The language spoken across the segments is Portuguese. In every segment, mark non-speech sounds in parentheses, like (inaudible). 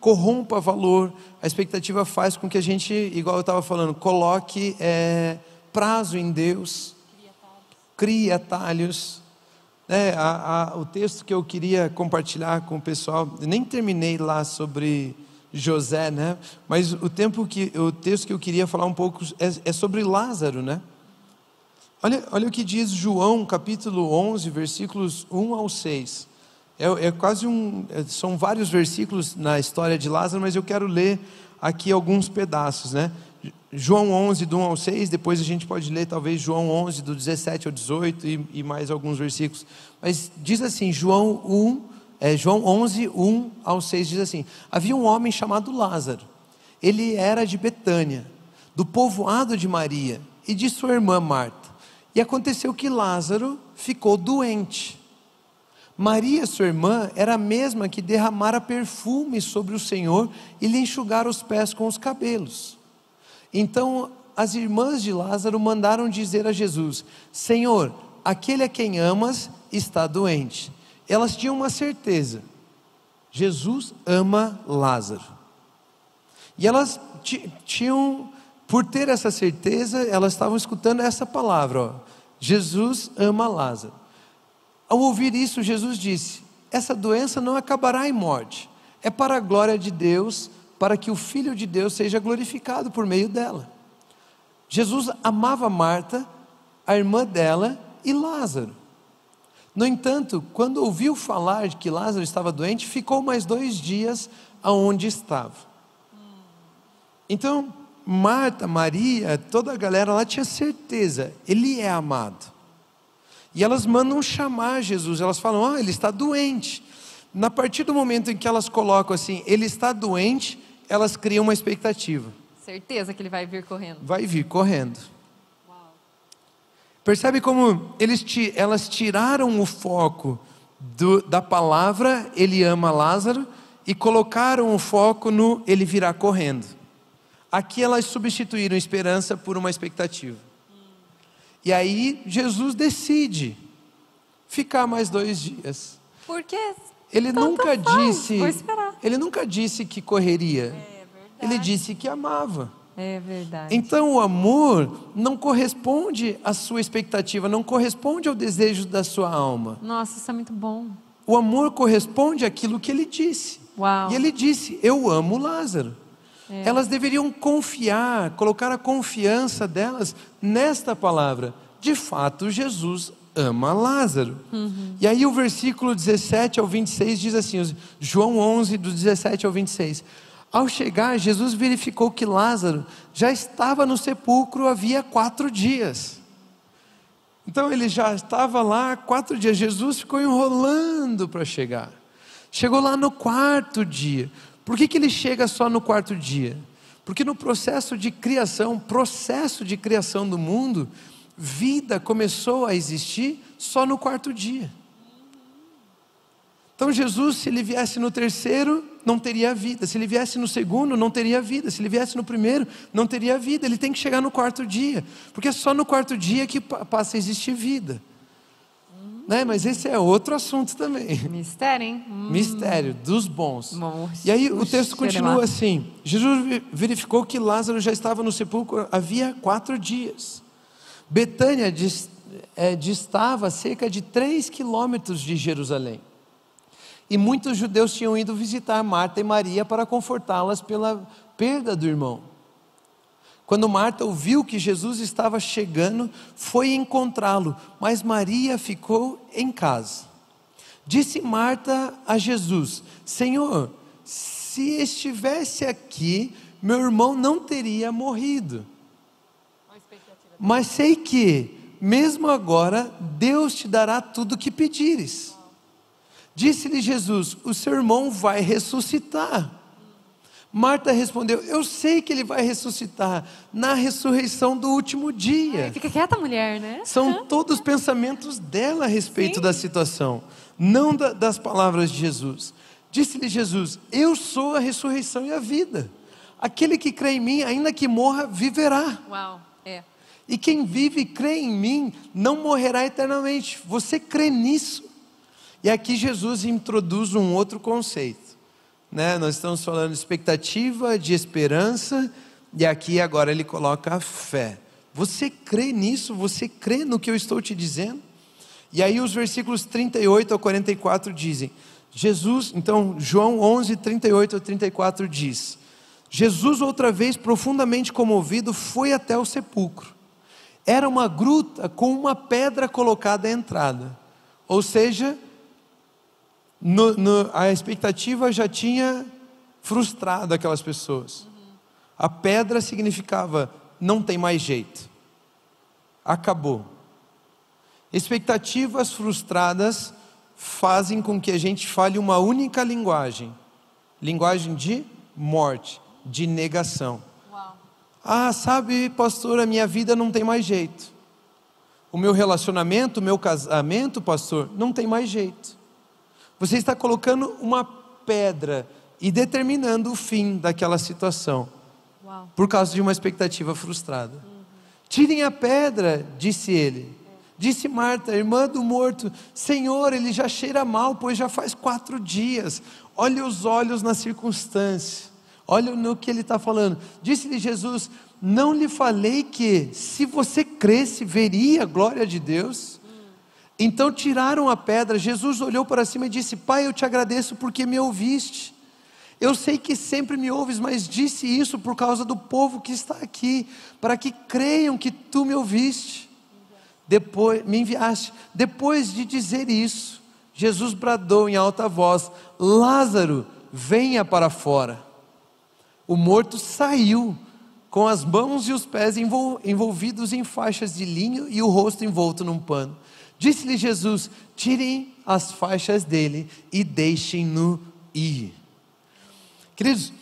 corrompa valor, a expectativa faz com que a gente, igual eu estava falando, coloque é, prazo em Deus, crie atalhos. Né? A, a, o texto que eu queria compartilhar com o pessoal, nem terminei lá sobre José, né? mas o, tempo que, o texto que eu queria falar um pouco é, é sobre Lázaro. Né? Olha, olha o que diz João capítulo 11, versículos 1 ao 6. É, é quase um. É, são vários versículos na história de Lázaro, mas eu quero ler aqui alguns pedaços, né? João 11, do 1 ao 6, depois a gente pode ler talvez João 11, do 17 ao 18 e, e mais alguns versículos. Mas diz assim, João 1, é, João 11, 1 ao 6 diz assim: Havia um homem chamado Lázaro, ele era de Betânia, do povoado de Maria e de sua irmã Marta. E aconteceu que Lázaro ficou doente. Maria, sua irmã, era a mesma que derramara perfume sobre o Senhor e lhe enxugara os pés com os cabelos. Então as irmãs de Lázaro mandaram dizer a Jesus: Senhor, aquele a quem amas está doente. Elas tinham uma certeza: Jesus ama Lázaro. E elas tinham, por ter essa certeza, elas estavam escutando essa palavra: ó, Jesus ama Lázaro. Ao ouvir isso, Jesus disse: Essa doença não acabará em morte, é para a glória de Deus, para que o Filho de Deus seja glorificado por meio dela. Jesus amava Marta, a irmã dela e Lázaro. No entanto, quando ouviu falar de que Lázaro estava doente, ficou mais dois dias aonde estava. Então, Marta, Maria, toda a galera lá tinha certeza, ele é amado. E elas mandam chamar Jesus, elas falam: Ah, ele está doente. Na partir do momento em que elas colocam assim, ele está doente, elas criam uma expectativa. Certeza que ele vai vir correndo. Vai vir correndo. Uau. Percebe como eles, elas tiraram o foco do, da palavra ele ama Lázaro e colocaram o foco no ele virá correndo. Aqui elas substituíram esperança por uma expectativa. E aí Jesus decide ficar mais dois dias. Por quê? Ele nunca disse. Ele nunca disse que correria. É ele disse que amava. É verdade. Então o amor não corresponde à sua expectativa, não corresponde ao desejo da sua alma. Nossa, isso é muito bom. O amor corresponde àquilo que ele disse. Uau. E ele disse: Eu amo Lázaro. É. Elas deveriam confiar, colocar a confiança delas nesta palavra. De fato, Jesus ama Lázaro. Uhum. E aí o versículo 17 ao 26 diz assim, João 11, do 17 ao 26. Ao chegar, Jesus verificou que Lázaro já estava no sepulcro havia quatro dias. Então ele já estava lá quatro dias. Jesus ficou enrolando para chegar. Chegou lá no quarto dia. Por que, que ele chega só no quarto dia? Porque no processo de criação, processo de criação do mundo, vida começou a existir só no quarto dia. Então Jesus, se ele viesse no terceiro, não teria vida. Se ele viesse no segundo, não teria vida. Se ele viesse no primeiro, não teria vida. Ele tem que chegar no quarto dia, porque é só no quarto dia que passa a existir vida. Né? Mas esse é outro assunto também. Mistério, hein? (laughs) Hum. Mistério, dos bons. E aí o texto continua assim: Jesus verificou que Lázaro já estava no sepulcro havia quatro dias. Betânia é, distava cerca de três quilômetros de Jerusalém. E muitos judeus tinham ido visitar Marta e Maria para confortá-las pela perda do irmão. Quando Marta ouviu que Jesus estava chegando, foi encontrá-lo, mas Maria ficou em casa. Disse Marta a Jesus: Senhor, se estivesse aqui, meu irmão não teria morrido. Mas sei que, mesmo agora, Deus te dará tudo o que pedires. Disse-lhe Jesus: O seu irmão vai ressuscitar. Marta respondeu: Eu sei que ele vai ressuscitar na ressurreição do último dia. Ai, fica quieta, mulher, né? São todos pensamentos dela a respeito Sim. da situação, não da- das palavras de Jesus. Disse-lhe Jesus: Eu sou a ressurreição e a vida. Aquele que crê em mim, ainda que morra, viverá. Uau, é. E quem vive e crê em mim não morrerá eternamente. Você crê nisso? E aqui Jesus introduz um outro conceito. Né? Nós estamos falando de expectativa, de esperança, e aqui agora ele coloca a fé. Você crê nisso? Você crê no que eu estou te dizendo? E aí os versículos 38 a 44 dizem: Jesus, então João 11, 38 a 34 diz: Jesus, outra vez profundamente comovido, foi até o sepulcro. Era uma gruta com uma pedra colocada à entrada. Ou seja, no- no- a expectativa já tinha frustrado aquelas pessoas. A pedra significava: não tem mais jeito, acabou. Expectativas frustradas fazem com que a gente fale uma única linguagem linguagem de morte, de negação. Uau. Ah, sabe, pastor, a minha vida não tem mais jeito. O meu relacionamento, o meu casamento, pastor, não tem mais jeito. Você está colocando uma pedra e determinando o fim daquela situação Uau. por causa de uma expectativa frustrada. Tirem a pedra, disse ele. Disse Marta, irmã do morto: Senhor, ele já cheira mal, pois já faz quatro dias. Olha os olhos na circunstância, olha no que ele está falando. Disse-lhe Jesus: Não lhe falei que, se você cresce, veria a glória de Deus? Então tiraram a pedra. Jesus olhou para cima e disse: Pai, eu te agradeço porque me ouviste. Eu sei que sempre me ouves, mas disse isso por causa do povo que está aqui, para que creiam que tu me ouviste. Depois me enviaste. Depois de dizer isso, Jesus bradou em alta voz: Lázaro, venha para fora. O morto saiu, com as mãos e os pés envol- envolvidos em faixas de linho e o rosto envolto num pano. Disse-lhe Jesus: Tirem as faixas dele e deixem-no ir. Queridos,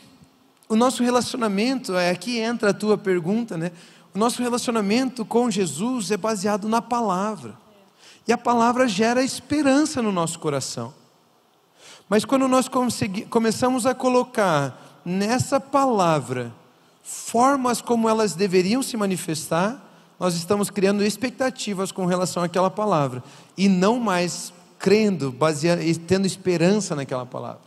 o nosso relacionamento, é aqui entra a tua pergunta, né? O nosso relacionamento com Jesus é baseado na palavra. E a palavra gera esperança no nosso coração. Mas quando nós começamos a colocar nessa palavra formas como elas deveriam se manifestar, nós estamos criando expectativas com relação àquela palavra e não mais crendo, baseado, e tendo esperança naquela palavra.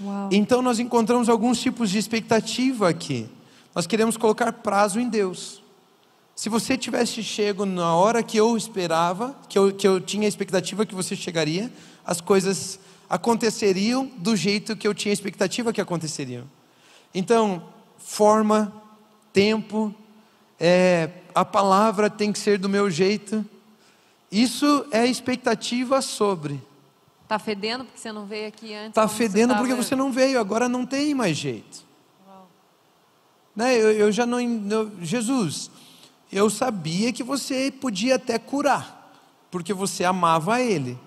Uau. Então nós encontramos alguns tipos de expectativa aqui. Nós queremos colocar prazo em Deus. Se você tivesse chego na hora que eu esperava, que eu, que eu tinha a expectativa que você chegaria, as coisas aconteceriam do jeito que eu tinha a expectativa que aconteceriam. Então, forma, tempo, é, a palavra tem que ser do meu jeito. Isso é expectativa sobre. Tá fedendo porque você não veio aqui antes? Está como você fedendo tava- porque você não veio, agora não tem mais jeito. Né? Eu, eu já não. eu- Jesus, eu sabia que você podia até curar, porque você amava Ele.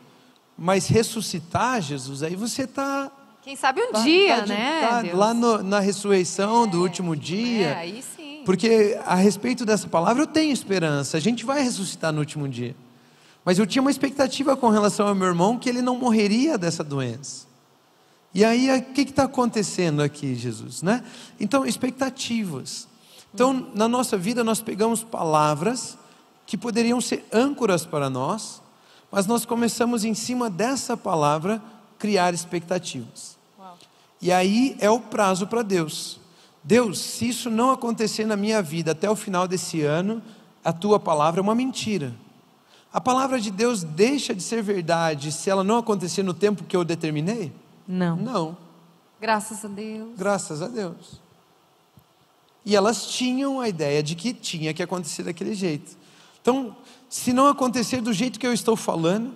Mas ressuscitar, Jesus, aí você está. Quem sabe um dia, de- né? tá lá no- na ressurreição do último dia. É, aí sim. Porque a respeito dessa palavra eu tenho esperança, a gente vai ressuscitar no último dia. Mas eu tinha uma expectativa com relação ao meu irmão que ele não morreria dessa doença. E aí, o que está acontecendo aqui, Jesus? Né? Então, expectativas. Então, na nossa vida, nós pegamos palavras que poderiam ser âncoras para nós, mas nós começamos, em cima dessa palavra, criar expectativas. E aí é o prazo para Deus. Deus, se isso não acontecer na minha vida até o final desse ano, a tua palavra é uma mentira. A palavra de Deus deixa de ser verdade se ela não acontecer no tempo que eu determinei? Não. Não, Graças a Deus. graças a Deus. E elas tinham a ideia de que tinha que acontecer daquele jeito. Então, se não acontecer do jeito que eu estou falando,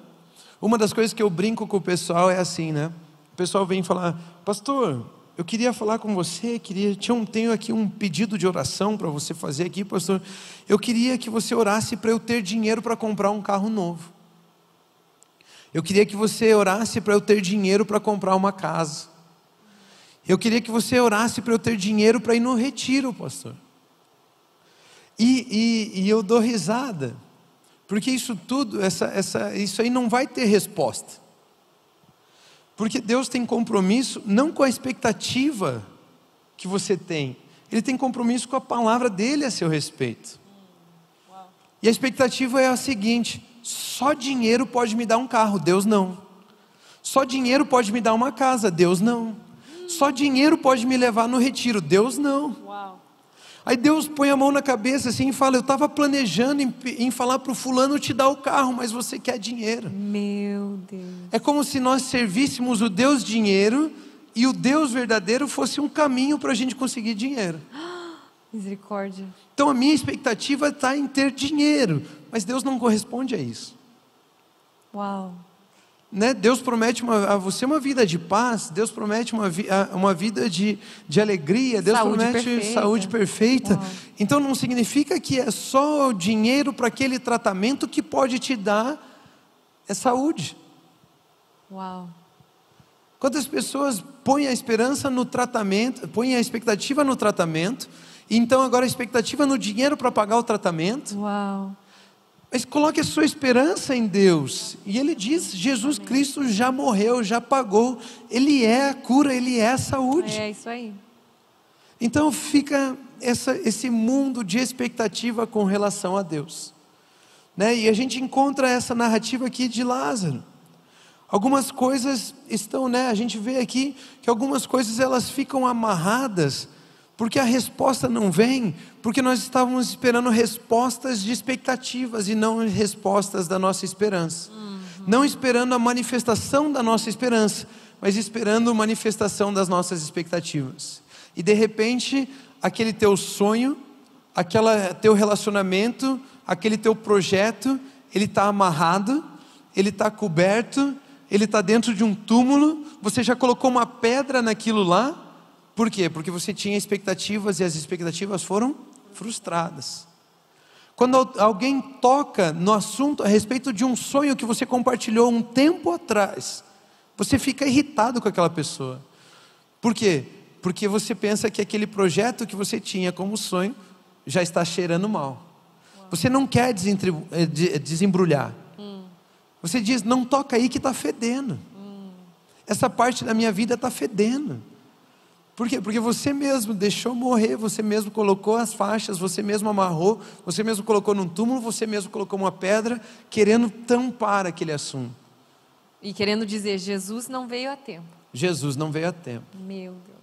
uma das coisas que eu brinco com o pessoal é assim, né? O pessoal vem falar, pastor, eu queria falar com você, queria, tinha tenho aqui um pedido de oração para você fazer aqui, pastor. Eu queria que você orasse para eu ter dinheiro para comprar um carro novo. Eu queria que você orasse para eu ter dinheiro para comprar uma casa. Eu queria que você orasse para eu ter dinheiro para ir no retiro, pastor. E, e, e, eu dou risada, porque isso tudo, essa, essa, isso aí não vai ter resposta. Porque Deus tem compromisso não com a expectativa que você tem, Ele tem compromisso com a palavra dele a seu respeito. E a expectativa é a seguinte: só dinheiro pode me dar um carro, Deus não. Só dinheiro pode me dar uma casa, Deus não. Só dinheiro pode me levar no retiro, Deus não. Uau. Aí Deus põe a mão na cabeça assim e fala: Eu estava planejando em, em falar para o fulano te dar o carro, mas você quer dinheiro. Meu Deus. É como se nós servíssemos o Deus dinheiro e o Deus verdadeiro fosse um caminho para a gente conseguir dinheiro. Misericórdia. Então a minha expectativa está em ter dinheiro, mas Deus não corresponde a isso. Uau. Né? Deus promete uma, a você uma vida de paz, Deus promete uma, vi, uma vida de, de alegria, Deus Saúde promete perfeita. saúde perfeita. Uau. Então não significa que é só o dinheiro para aquele tratamento que pode te dar é saúde. Uau. Quantas pessoas põem a esperança no tratamento, põem a expectativa no tratamento, e então agora a expectativa no dinheiro para pagar o tratamento? Uau. Mas coloque a sua esperança em Deus. E ele diz: Jesus Cristo já morreu, já pagou. Ele é a cura, ele é a saúde. É isso aí. Então fica essa, esse mundo de expectativa com relação a Deus. Né? E a gente encontra essa narrativa aqui de Lázaro. Algumas coisas estão, né? A gente vê aqui que algumas coisas elas ficam amarradas porque a resposta não vem, porque nós estávamos esperando respostas de expectativas e não respostas da nossa esperança. Uhum. Não esperando a manifestação da nossa esperança, mas esperando a manifestação das nossas expectativas. E de repente, aquele teu sonho, aquele teu relacionamento, aquele teu projeto, ele está amarrado, ele está coberto, ele está dentro de um túmulo, você já colocou uma pedra naquilo lá, por quê? Porque você tinha expectativas e as expectativas foram frustradas. Quando alguém toca no assunto a respeito de um sonho que você compartilhou um tempo atrás, você fica irritado com aquela pessoa. Por quê? Porque você pensa que aquele projeto que você tinha como sonho já está cheirando mal. Você não quer desembrulhar. Você diz: não toca aí que está fedendo. Essa parte da minha vida está fedendo. Por quê? Porque você mesmo deixou morrer, você mesmo colocou as faixas, você mesmo amarrou, você mesmo colocou num túmulo, você mesmo colocou uma pedra, querendo tampar aquele assunto. E querendo dizer, Jesus não veio a tempo. Jesus não veio a tempo. Meu Deus.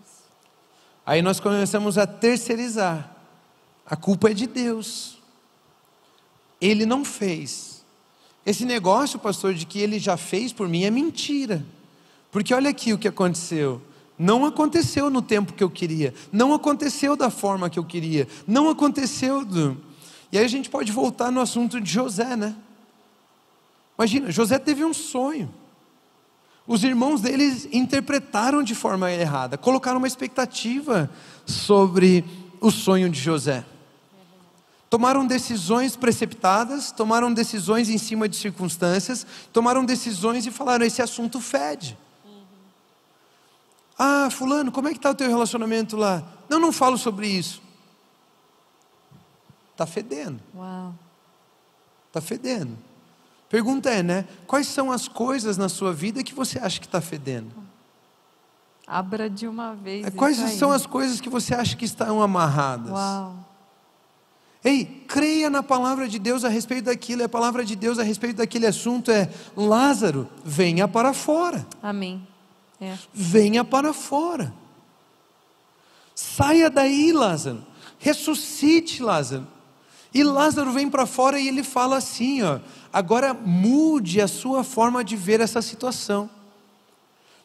Aí nós começamos a terceirizar. A culpa é de Deus. Ele não fez. Esse negócio, pastor, de que ele já fez por mim é mentira. Porque olha aqui o que aconteceu. Não aconteceu no tempo que eu queria, não aconteceu da forma que eu queria, não aconteceu do. E aí a gente pode voltar no assunto de José, né? Imagina, José teve um sonho. Os irmãos deles interpretaram de forma errada, colocaram uma expectativa sobre o sonho de José. Tomaram decisões precipitadas, tomaram decisões em cima de circunstâncias, tomaram decisões e falaram: esse assunto fede. Ah, fulano, como é que está o teu relacionamento lá? Não, não falo sobre isso. Está fedendo. Uau. Está fedendo. Pergunta é, né? Quais são as coisas na sua vida que você acha que está fedendo? Abra de uma vez. É, Quais são as coisas que você acha que estão amarradas? Uau. Ei, creia na palavra de Deus a respeito daquilo. E a palavra de Deus a respeito daquele assunto é: Lázaro, venha para fora. Amém. É. venha para fora. Saia daí, Lázaro. Ressuscite, Lázaro. E Lázaro vem para fora e ele fala assim, ó, agora mude a sua forma de ver essa situação.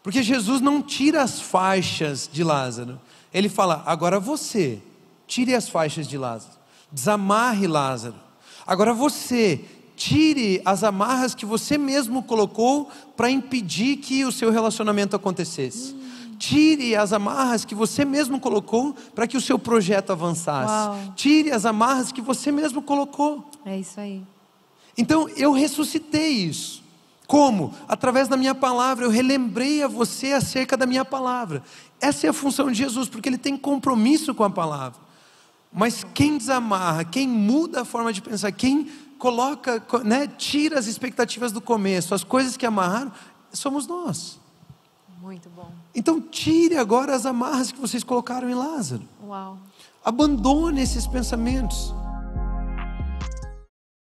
Porque Jesus não tira as faixas de Lázaro. Ele fala: "Agora você, tire as faixas de Lázaro. Desamarre Lázaro. Agora você, tire as amarras que você mesmo colocou para impedir que o seu relacionamento acontecesse. Tire as amarras que você mesmo colocou para que o seu projeto avançasse. Uau. Tire as amarras que você mesmo colocou. É isso aí. Então eu ressuscitei isso. Como? Através da minha palavra, eu relembrei a você acerca da minha palavra. Essa é a função de Jesus, porque ele tem compromisso com a palavra. Mas quem desamarra, quem muda a forma de pensar, quem coloca, né, tira as expectativas do começo, as coisas que amarraram, somos nós. Muito bom. Então tire agora as amarras que vocês colocaram em Lázaro. Uau. Abandone esses pensamentos.